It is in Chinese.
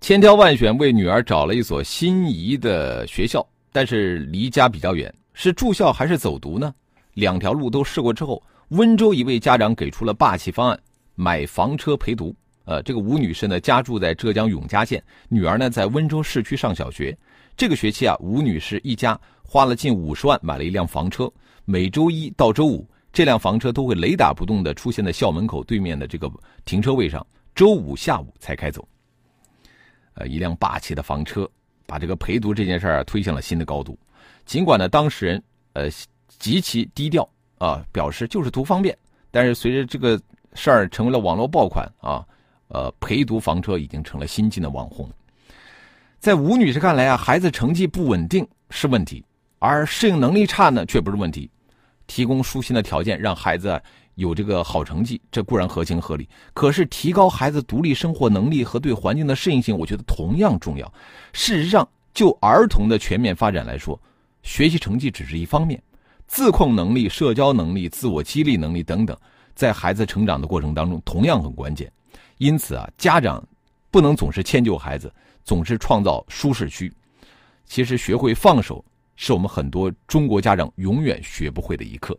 千挑万选为女儿找了一所心仪的学校，但是离家比较远，是住校还是走读呢？两条路都试过之后，温州一位家长给出了霸气方案：买房车陪读。呃，这个吴女士呢，家住在浙江永嘉县，女儿呢在温州市区上小学。这个学期啊，吴女士一家花了近五十万买了一辆房车，每周一到周五，这辆房车都会雷打不动的出现在校门口对面的这个停车位上，周五下午才开走。呃，一辆霸气的房车，把这个陪读这件事儿推向了新的高度。尽管呢，当事人呃极其低调啊，表示就是图方便，但是随着这个事儿成为了网络爆款啊。呃，陪读房车已经成了新晋的网红。在吴女士看来啊，孩子成绩不稳定是问题，而适应能力差呢却不是问题。提供舒心的条件让孩子有这个好成绩，这固然合情合理。可是提高孩子独立生活能力和对环境的适应性，我觉得同样重要。事实上，就儿童的全面发展来说，学习成绩只是一方面，自控能力、社交能力、自我激励能力等等，在孩子成长的过程当中同样很关键。因此啊，家长不能总是迁就孩子，总是创造舒适区。其实，学会放手是我们很多中国家长永远学不会的一课。